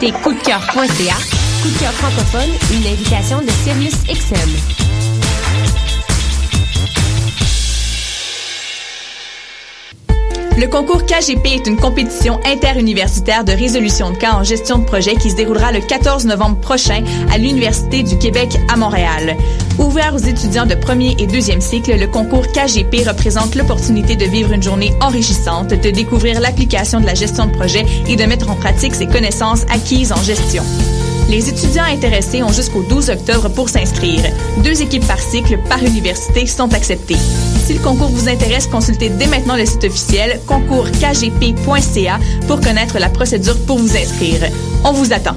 consultez coupdecoeur.ca. Coup de cœur francophone, une invitation de Sirius XM. Concours KGP est une compétition interuniversitaire de résolution de cas en gestion de projet qui se déroulera le 14 novembre prochain à l'Université du Québec à Montréal. Ouvert aux étudiants de premier et deuxième cycle, le concours KGP représente l'opportunité de vivre une journée enrichissante, de découvrir l'application de la gestion de projet et de mettre en pratique ses connaissances acquises en gestion. Les étudiants intéressés ont jusqu'au 12 octobre pour s'inscrire. Deux équipes par cycle par université sont acceptées. Si le concours vous intéresse, consultez dès maintenant le site officiel concourskgp.ca pour connaître la procédure pour vous inscrire. On vous attend.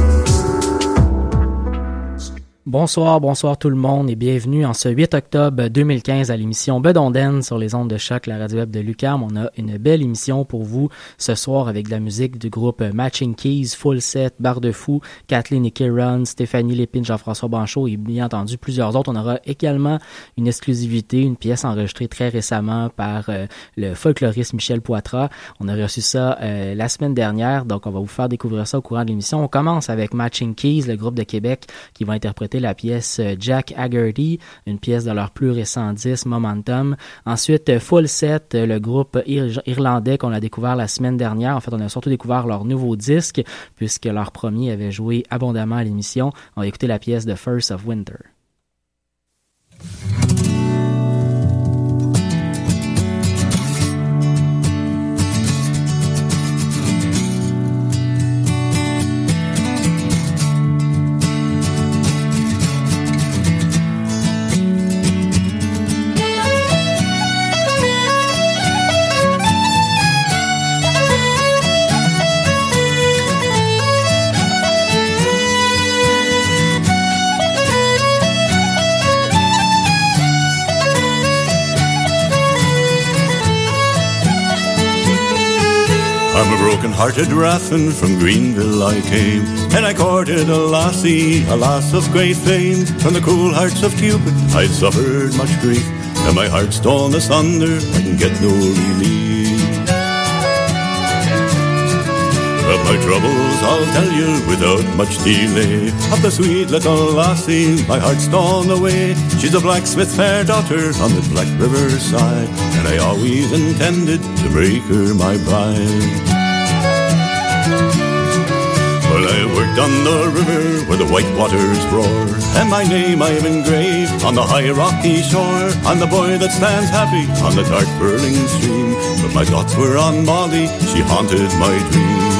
Bonsoir, bonsoir tout le monde et bienvenue en ce 8 octobre 2015 à l'émission Bedonden sur les ondes de choc, la radio web de Lucam. On a une belle émission pour vous ce soir avec de la musique du groupe Matching Keys, Full Set, Bar de Fou, Kathleen et Kieran, Stéphanie Lépine, Jean-François Banchot et bien entendu plusieurs autres. On aura également une exclusivité, une pièce enregistrée très récemment par euh, le folkloriste Michel Poitras. On a reçu ça euh, la semaine dernière, donc on va vous faire découvrir ça au courant de l'émission. On commence avec Matching Keys, le groupe de Québec qui va interpréter la pièce euh, Jack Haggerty, une pièce de leur plus récent disque Momentum. Ensuite, euh, Full Set, euh, le groupe irlandais qu'on a découvert la semaine dernière. En fait, on a surtout découvert leur nouveau disque puisque leur premier avait joué abondamment à l'émission. On va écouter la pièce The First of Winter. Broken-hearted raffin from Greenville I came, and I courted a lassie, a lass of great fame. From the cruel hearts of Cupid I'd suffered much grief, and my heart's torn asunder, I can get no relief. Of my troubles I'll tell you without much delay. Of the sweet little lassie, my heart's torn away. She's a blacksmith's fair daughter on the Black River side, and I always intended to make her my bride. Well, I worked on the river where the white waters roar, and my name I've engraved on the high rocky shore. I'm the boy that stands happy on the dark burning stream, but my thoughts were on Molly, she haunted my dream.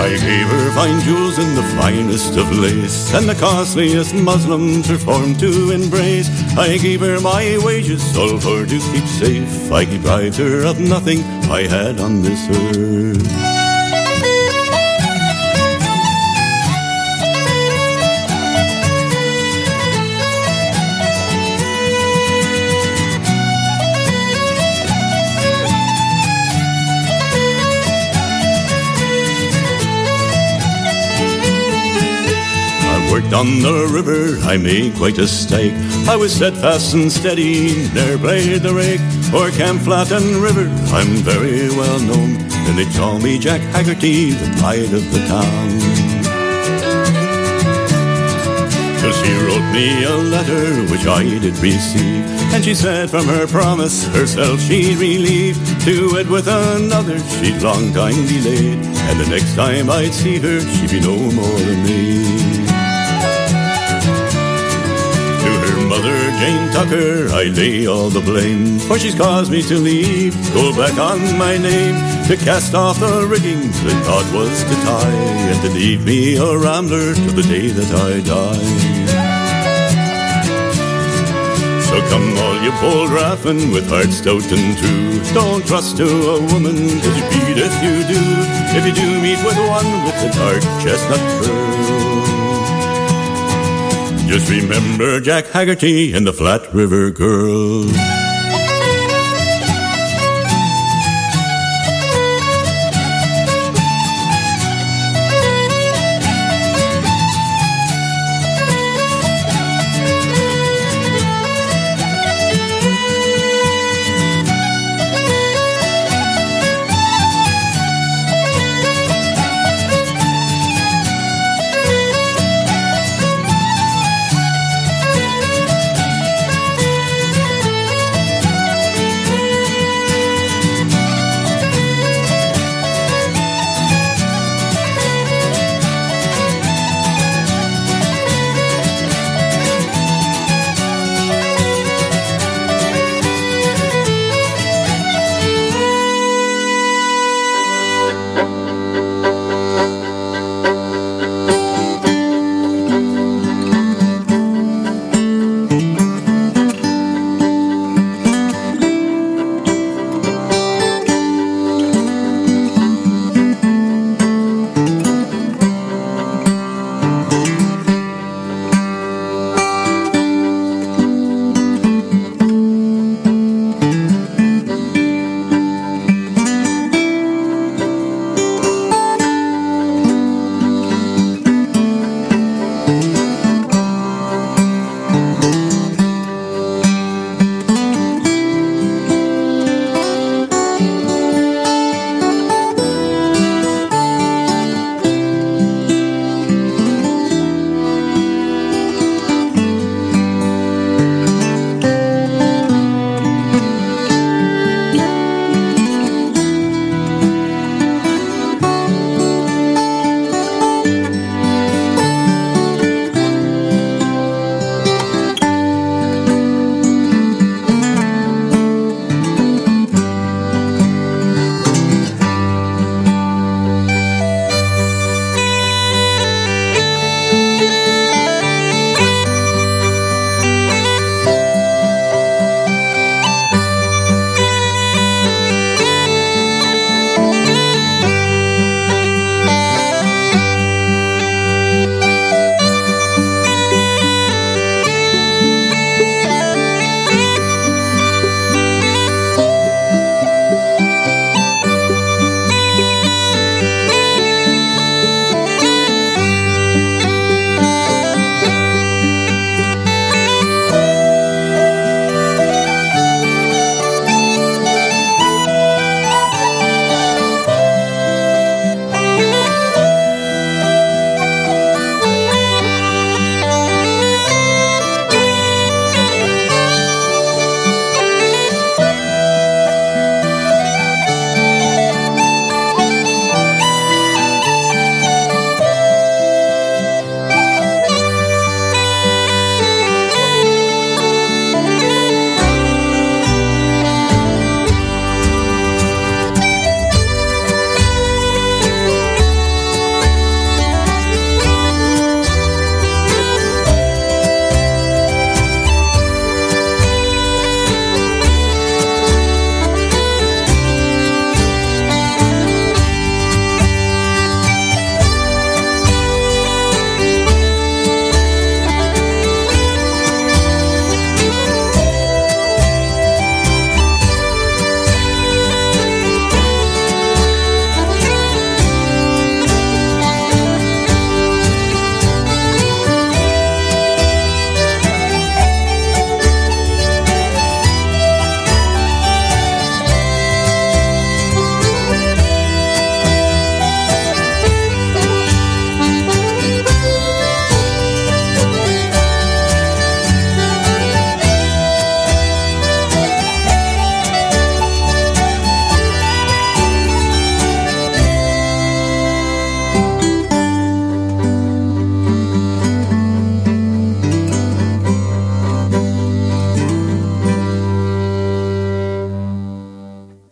I gave her fine jewels in the finest of lace And the costliest muslin performed to embrace I gave her my wages all for to keep safe. I deprived her of nothing I had on this earth worked on the river, I made quite a stake. I was steadfast and steady, ne'er played the rake. For Camp Flat and River, I'm very well known. And they call me Jack Haggerty, the pride of the town. Till she wrote me a letter which I did receive. And she said from her promise herself she'd relieve. To wed with another she'd long time delayed. And the next time I'd see her she'd be no more than me. Mother, Jane Tucker, I lay all the blame. For she's caused me to leave, go back on my name. To cast off the rigging that God was to tie. And to leave me a rambler till the day that I die. So come all you bold raffin with heart stout and true. Don't trust to a woman, cause you beat if you do. If you do meet with one with a dark chestnut curl. Just remember Jack Haggerty and the Flat River Girl.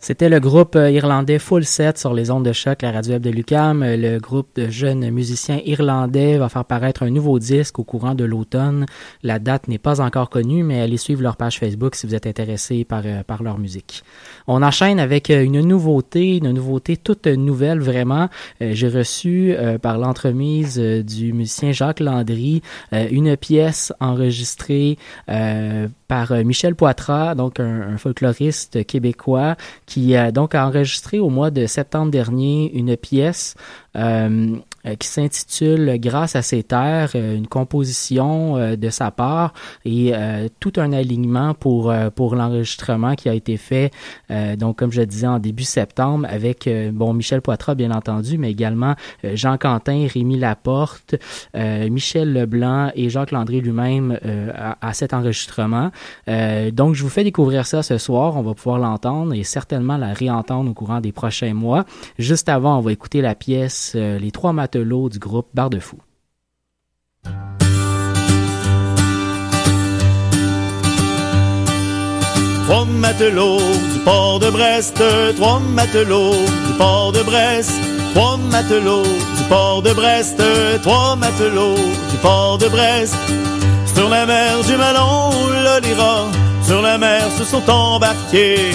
C'était le groupe euh, irlandais Full Set sur les ondes de choc, la radio web de Lucam. Euh, le groupe de jeunes musiciens irlandais va faire paraître un nouveau disque au courant de l'automne. La date n'est pas encore connue, mais allez suivre leur page Facebook si vous êtes intéressé par, euh, par leur musique. On enchaîne avec une nouveauté, une nouveauté toute nouvelle vraiment. J'ai reçu par l'entremise du musicien Jacques Landry une pièce enregistrée par Michel Poitras, donc un, un folkloriste québécois qui a donc enregistré au mois de septembre dernier une pièce qui s'intitule Grâce à ces terres, euh, une composition euh, de sa part et tout un alignement pour, pour l'enregistrement qui a été fait, donc comme je disais, en début septembre avec, bon, Michel Poitras, bien entendu, mais également Jean Quentin, Rémi Laporte, Michel Leblanc et Jacques Landry lui-même à, à, cet enregistrement. donc, je vous fais découvrir ça ce soir. On va pouvoir l'entendre et certainement la réentendre au courant des prochains mois. Juste avant, on va écouter la pièce Les Trois matelot du groupe Barre de Fou. Trois matelots du port de Brest, trois matelots du port de Brest, trois matelots du port de Brest, trois matelots du port de Brest. Sur la mer du Malon, le lira, sur la mer se sont embarqués.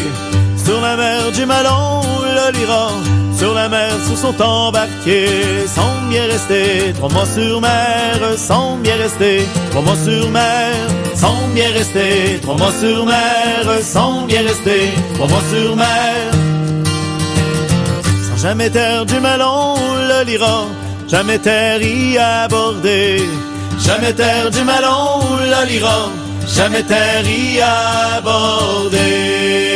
Sur la mer du Malon, le lira, sur la mer se sont embarqués, sans bien rester, trois mois sur mer, sans bien rester, trois mois sur mer, sans bien rester, trois mois sur mer, sans bien rester, trois mois sur mer. Sans jamais terre du melon, le lira, jamais terre y aborder, jamais terre du melon, le lira, jamais terre y aborder.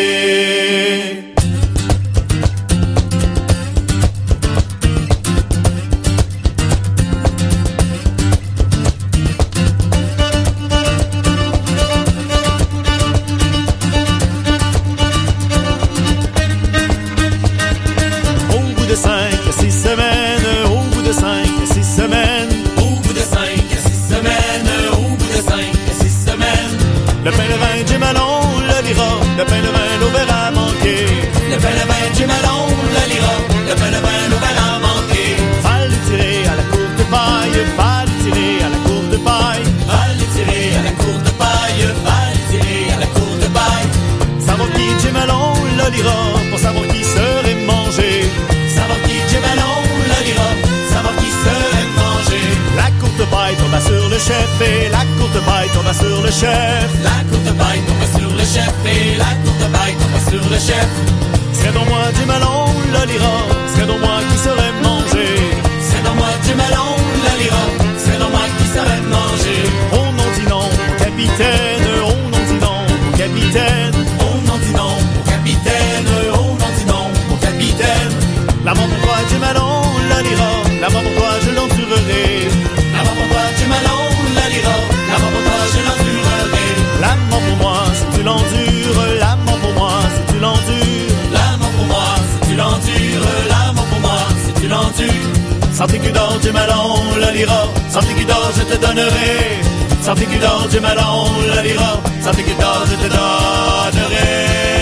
Le chef et la courte paille tomba sur le chef. La courte paille tomba sur le chef et la courte paille tomba sur le chef. C'est dans moi du melon, le lira, c'est dans moi qui serait mangé. C'est dans moi du melon, le lira, c'est dans moi qui serait mangé. On n'en dit non, capitaine, on n'en dit non, capitaine. Tu. Santé que d'or du le lira, santé que d'or je te donnerai. Santé que d'or du melon, le lira, santé que je te donnerai.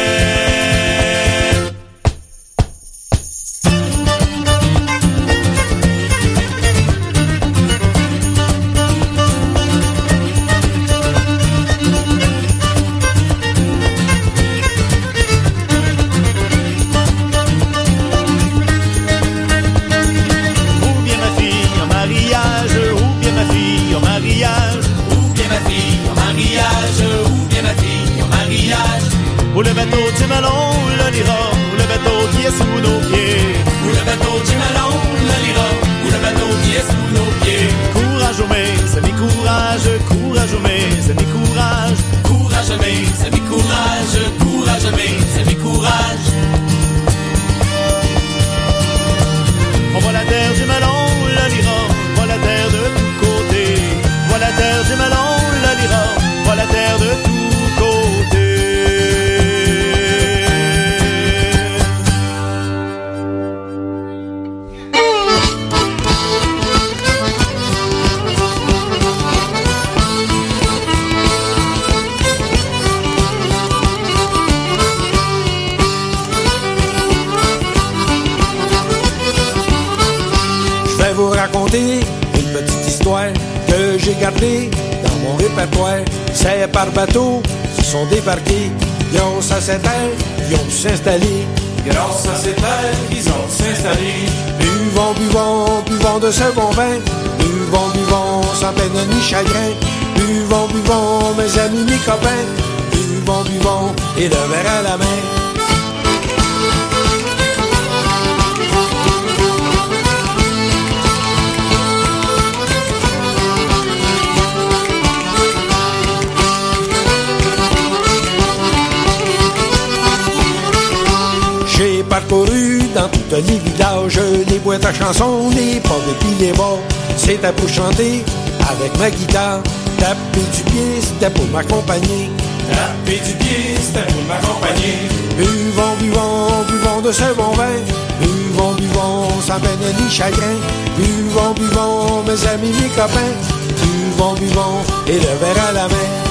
Parcouru dans tous les villages, les boîtes à chansons, les pubs et puis les bars. C'était pour chanter avec ma guitare. Taper du pied, c'était pour m'accompagner. Taper du pied, c'était pour m'accompagner. Buvons, buvons, buvons de ce bon vin. Buvons, buvons, sans peine ni chagrin. Buvons, buvons, mes amis, mes copains. Buvons, buvons, et le verre à la main.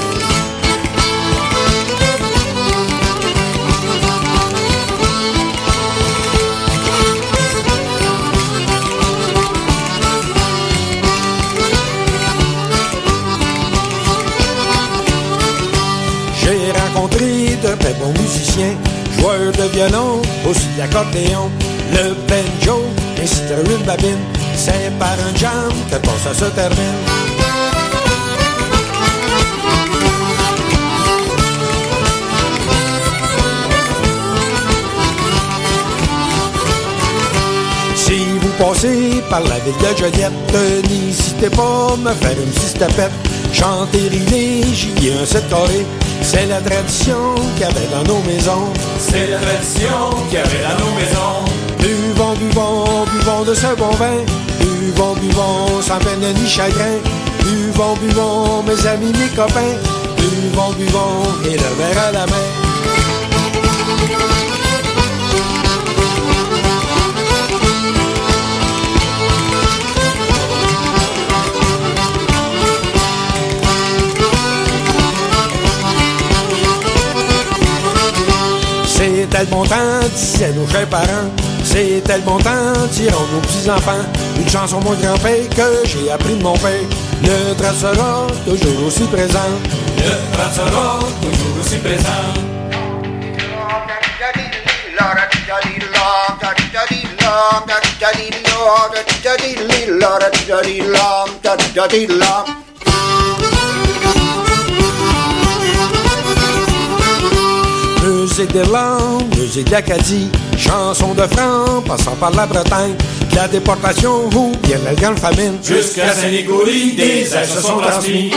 De très bons musiciens, joueurs de violon, aussi d'accordéon, le banjo, ainsi une babine. C'est par un jam que tout ça se termine. Si vous passez par la ville de Joliette, n'hésitez pas à me faire une petite tapette. Chanter, riler, j'y ai un set carré. C'est la tradition qu'il y avait dans nos maisons. C'est la tradition qu'il y avait dans nos maisons. Buvons, buvons, buvons de ce bon vin. Buvons, buvons, sans peine ni chagrin. Buvons, buvons, mes amis, mes copains. Buvons, buvons, et le verre à la main. C'était le bon temps, disaient nos chers parents. C'était le bon temps, diront nos petits-enfants. Une chanson, mon grand-père, que j'ai appris de mon père. Le trace sera toujours aussi présent. Le trace sera toujours aussi présent. Musique d'Irlande, musique d'Acadie, chansons de France, passant par la Bretagne, la déportation ou bien la grande famine. Jusqu'à Saint-Nicolas, des ailes se sont transmis.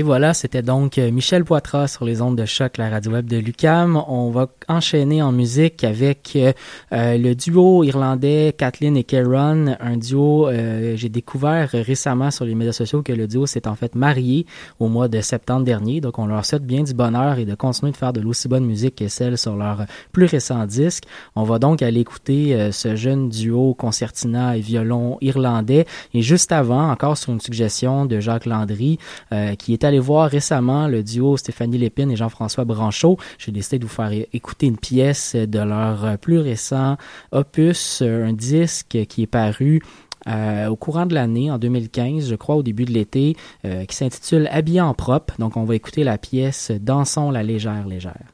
Et voilà, c'était donc euh, Michel Poitras sur les ondes de choc, la radio web de Lucam. On va enchaîner en musique avec euh, euh, le duo irlandais Kathleen et Kieran, un duo, euh, j'ai découvert récemment sur les médias sociaux que le duo s'est en fait marié au mois de septembre dernier. Donc on leur souhaite bien du bonheur et de continuer de faire de l'aussi bonne musique que celle sur leur plus récent disque. On va donc aller écouter euh, ce jeune duo concertina et violon irlandais. Et juste avant, encore sur une suggestion de Jacques Landry, euh, qui était allé voir récemment le duo Stéphanie Lépine et Jean-François Branchot. J'ai décidé de vous faire écouter une pièce de leur plus récent opus, un disque qui est paru euh, au courant de l'année, en 2015, je crois, au début de l'été, euh, qui s'intitule Habillé en propre. Donc, on va écouter la pièce Dansons la légère légère.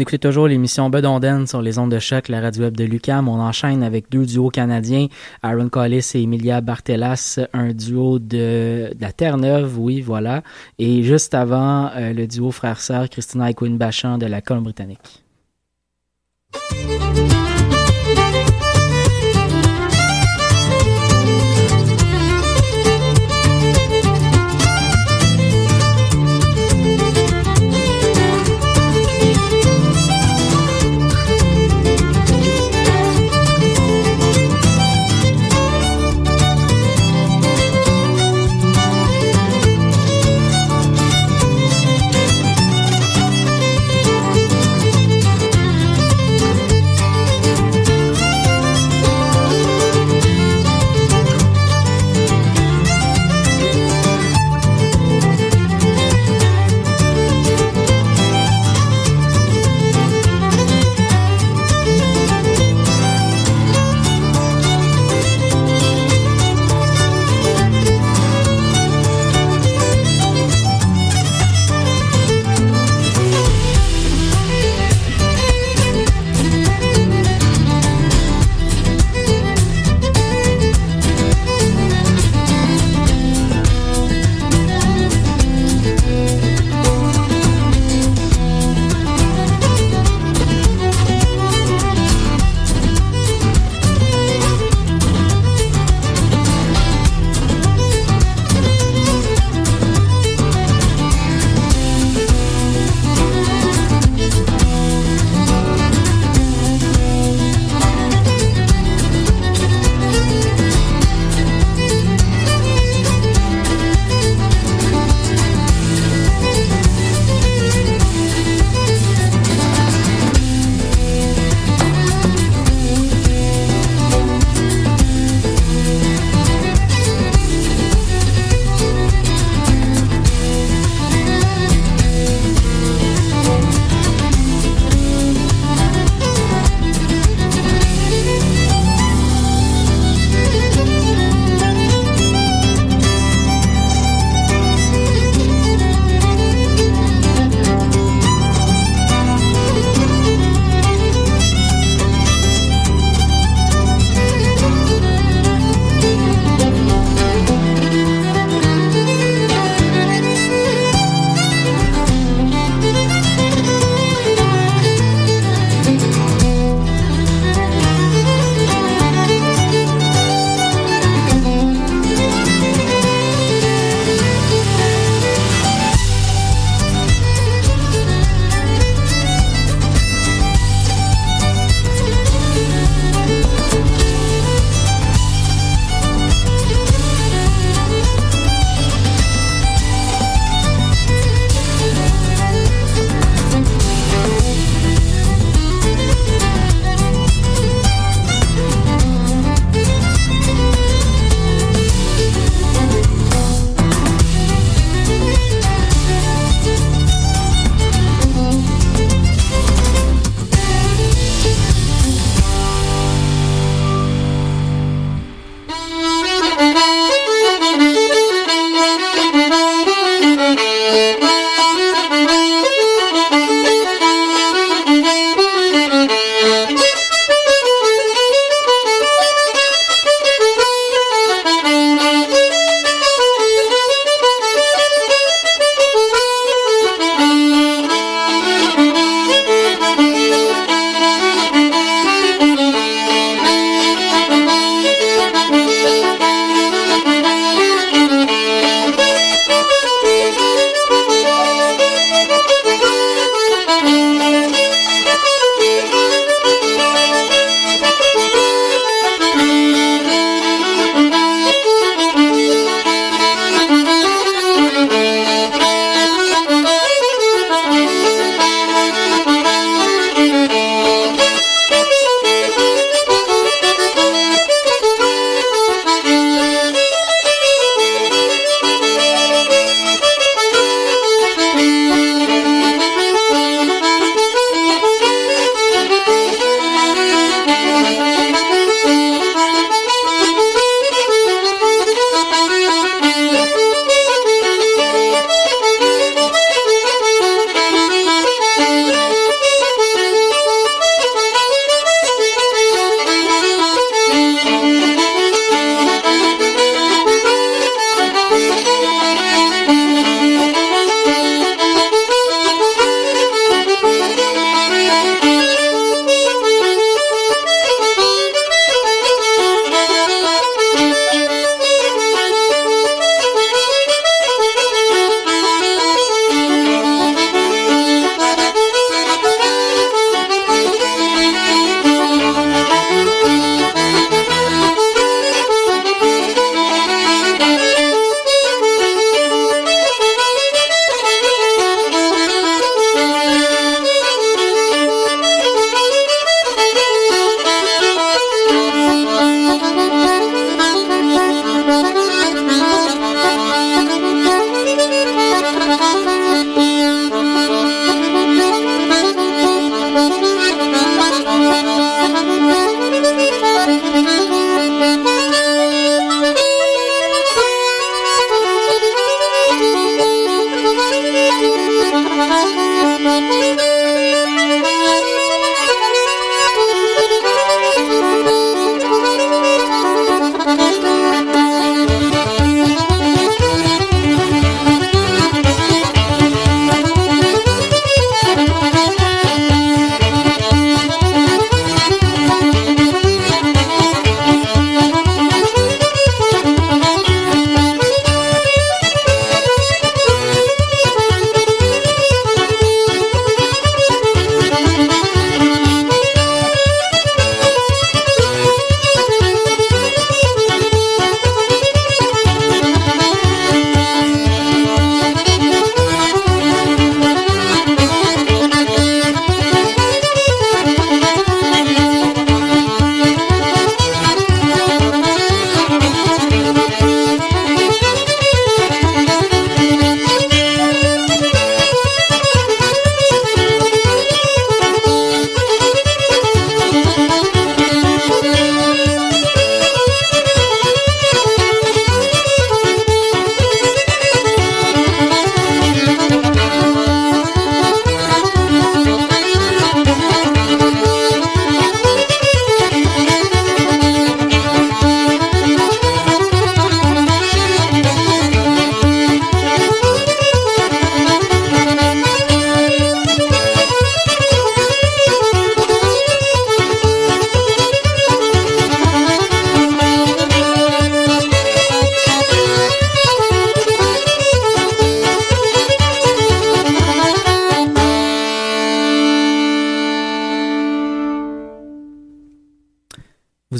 Écoutez toujours l'émission Bedonden sur les ondes de choc, la radio web de Lucam. On enchaîne avec deux duos canadiens, Aaron Collis et Emilia Bartelas, un duo de, la Terre-Neuve, oui, voilà. Et juste avant, euh, le duo frère-sœur Christina et Quinn Bachand de la Colombie-Britannique.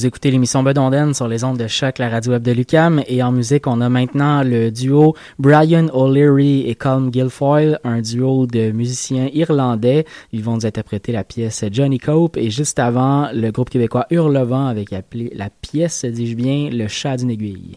Vous écoutez l'émission Bedonden sur les ondes de choc, la radio web de Lucam. Et en musique, on a maintenant le duo Brian O'Leary et Colm Guilfoyle, un duo de musiciens irlandais. Ils vont nous interpréter la pièce Johnny Cope. Et juste avant, le groupe québécois Hurlevent avec la pièce, dis-je bien, Le chat d'une aiguille.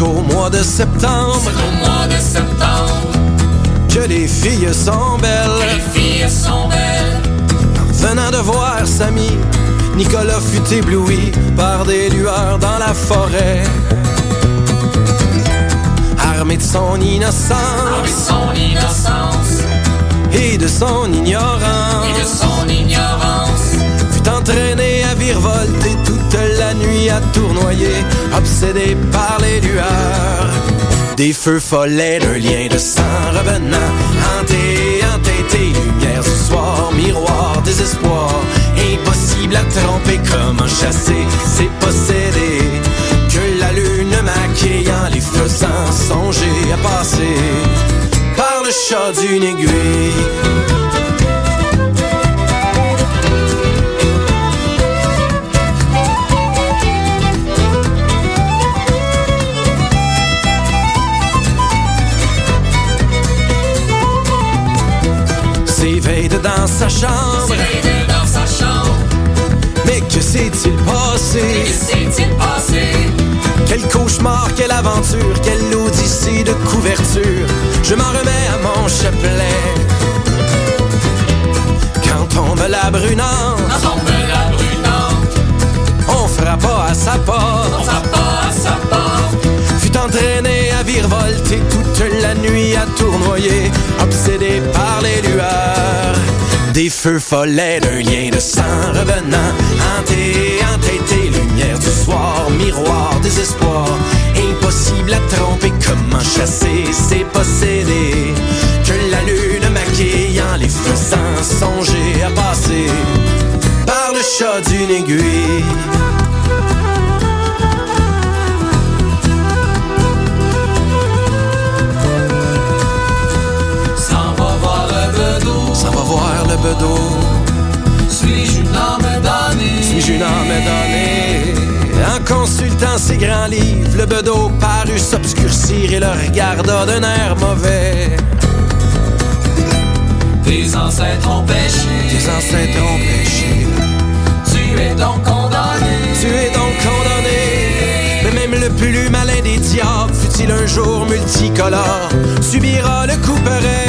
Au mois de septembre. au mois de septembre. Que les filles sont belles. les filles sont belles. Venant de voir Samy, Nicolas fut ébloui par des lueurs dans la forêt. Armé de son innocence. de son innocence. Et de son ignorance. Et de son ignorance. Fut entraîné à virevolter toute la à tournoyer, obsédé par les lueurs. Des feux follets d'un lien de sang revenant, hanté, entêté, lumière du soir, miroir, désespoir, impossible à tromper, comment chasser, c'est posséder. Que la lune maquillant, les faisant songer à passer par le chat d'une aiguille. Dans sa chambre. dans sa chambre. Mais que s'est-il passé? Que s'est-il passé? Quel cauchemar, quelle aventure, quelle odyssée de couverture. Je m'en remets à mon chapelet. Quand tombe la brunante, Quand tombe la brunante, on fera pas à sa porte. on frappe pas à sa porte. Fut entraîné à virevolter toute la nuit à tournoyer, obsédé par les lueurs. Des feux follets d'un lien de sang revenant, hanté, entêté, lumière du soir, miroir, désespoir. Impossible à tromper, comment chasser, c'est posséder. Que la lune maquillant, les faisant songer à passer par le chat d'une aiguille. Suis-je une âme damnée? Suis-je une âme donnée En consultant ces grands livres, le bedeau parut s'obscurcir et le regarda d'un air mauvais. Tes ancêtres ont péché. Tes ancêtres ont péché. Tu es donc condamné. Tu es donc condamné. Mais même le plus malin des diables, fut-il un jour multicolore, subira le couperet.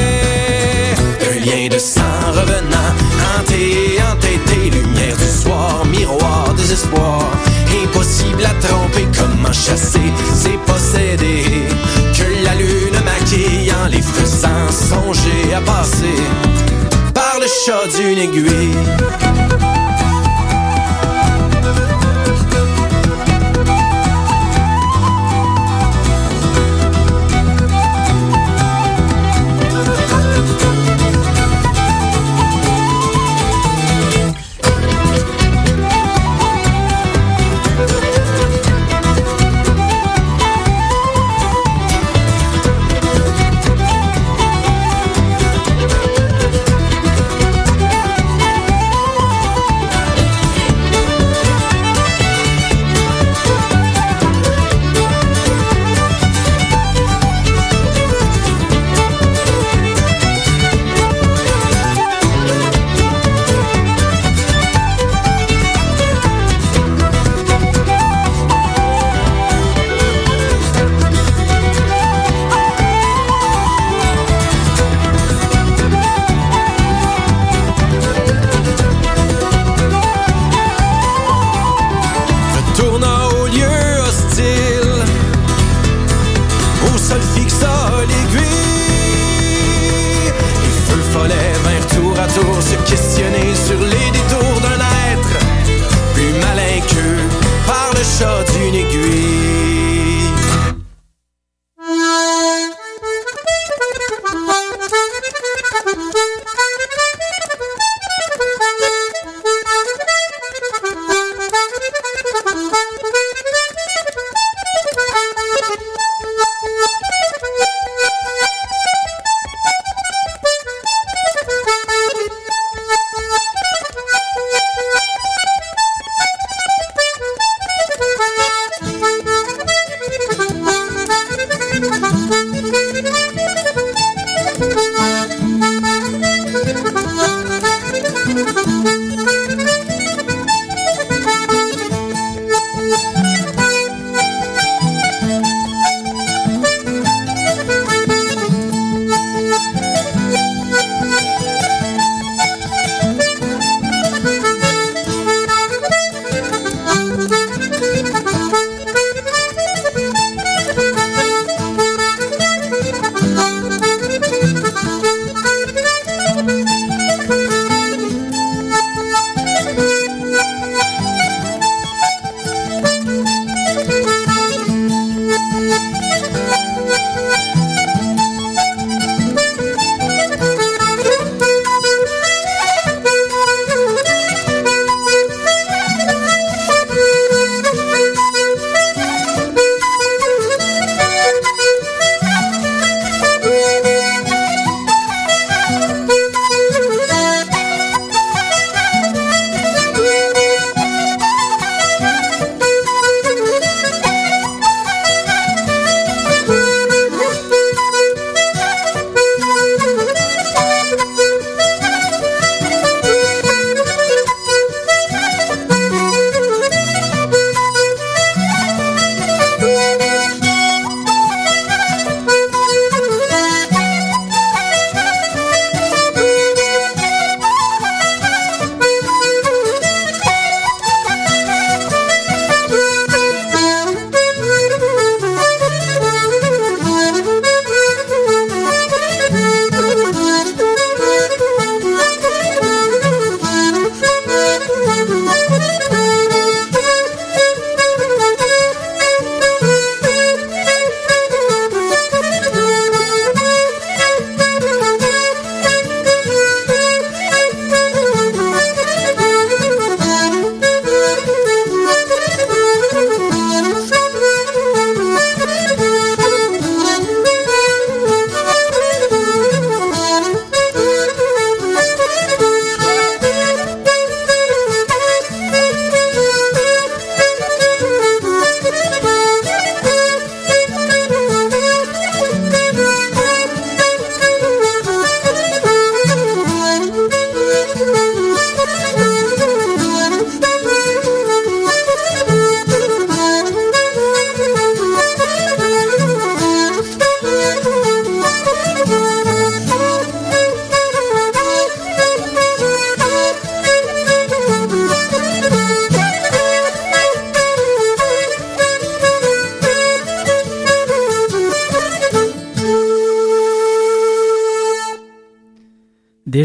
Lien de sang revenant, hanté, entêté, lumière du soir, miroir, désespoir. Impossible à tromper, comment chasser, c'est posséder. Que la lune maquillant, les faisant songer à passer par le chat d'une aiguille.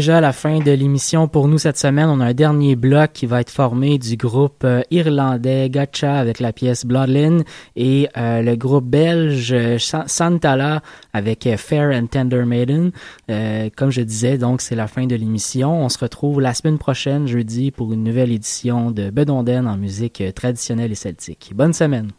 Déjà la fin de l'émission pour nous cette semaine. On a un dernier bloc qui va être formé du groupe euh, irlandais Gotcha avec la pièce Bloodline et euh, le groupe belge euh, Santala avec Fair and Tender Maiden. comme je disais, donc c'est la fin de l'émission. On se retrouve la semaine prochaine, jeudi, pour une nouvelle édition de Bedonden en musique traditionnelle et celtique. Bonne semaine.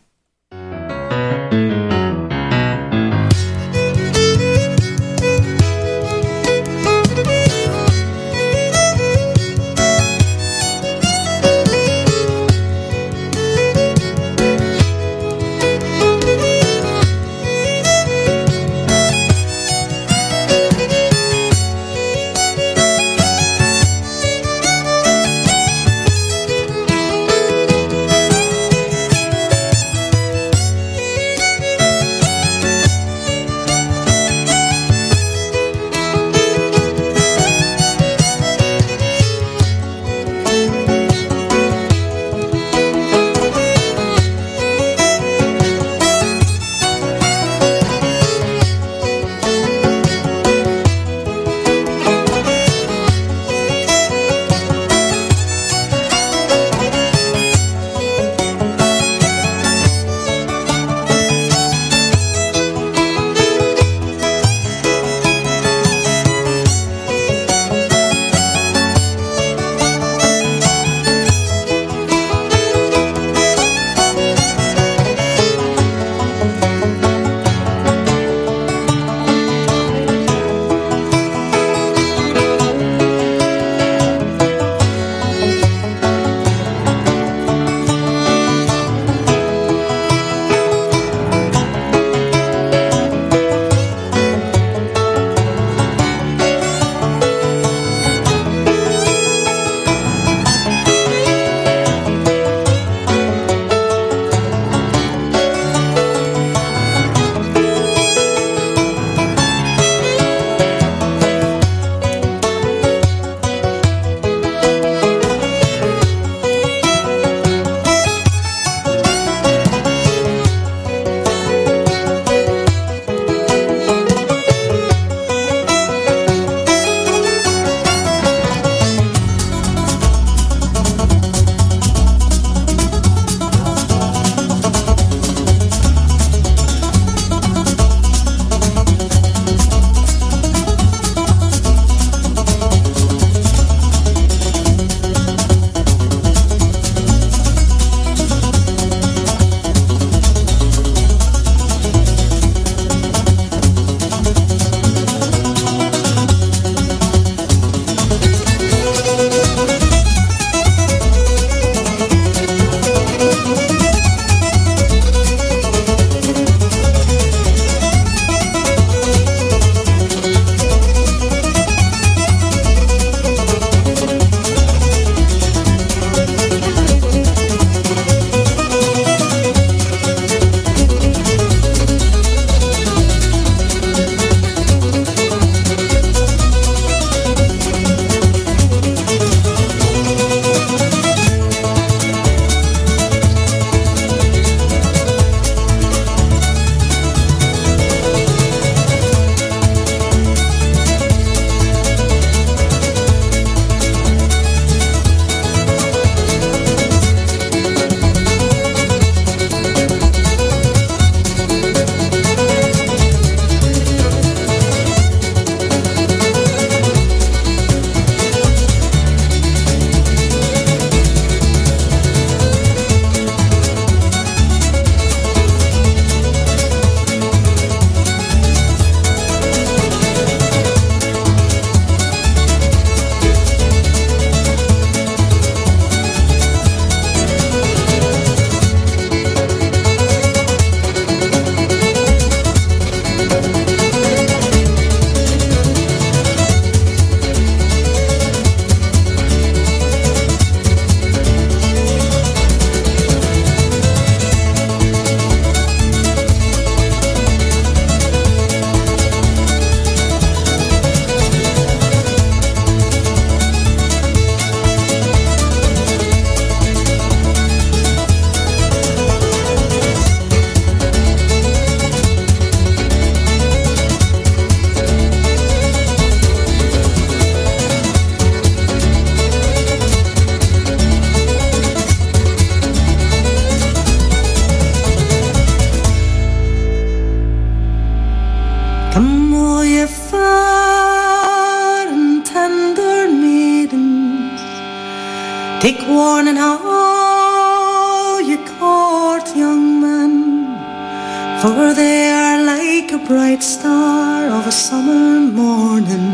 For they are like a bright star of a summer morning.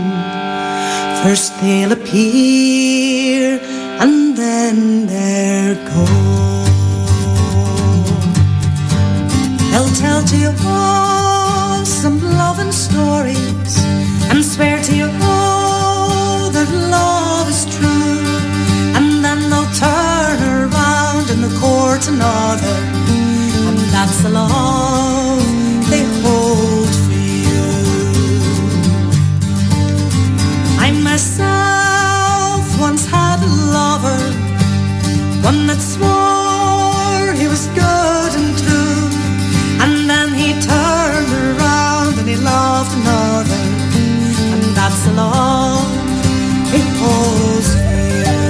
First they'll appear and then they're gone. They'll tell to you all some loving stories and swear to you all that love is true. And then they'll turn around and court another, and that's the love swore he was good and true, and then he turned around and he loved another, and that's the love he holds for you.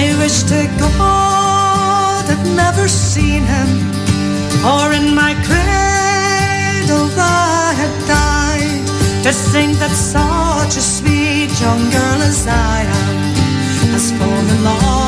I wish to God I'd never seen him, or in my cradle I had died. To think that such a sweet young girl as I am all along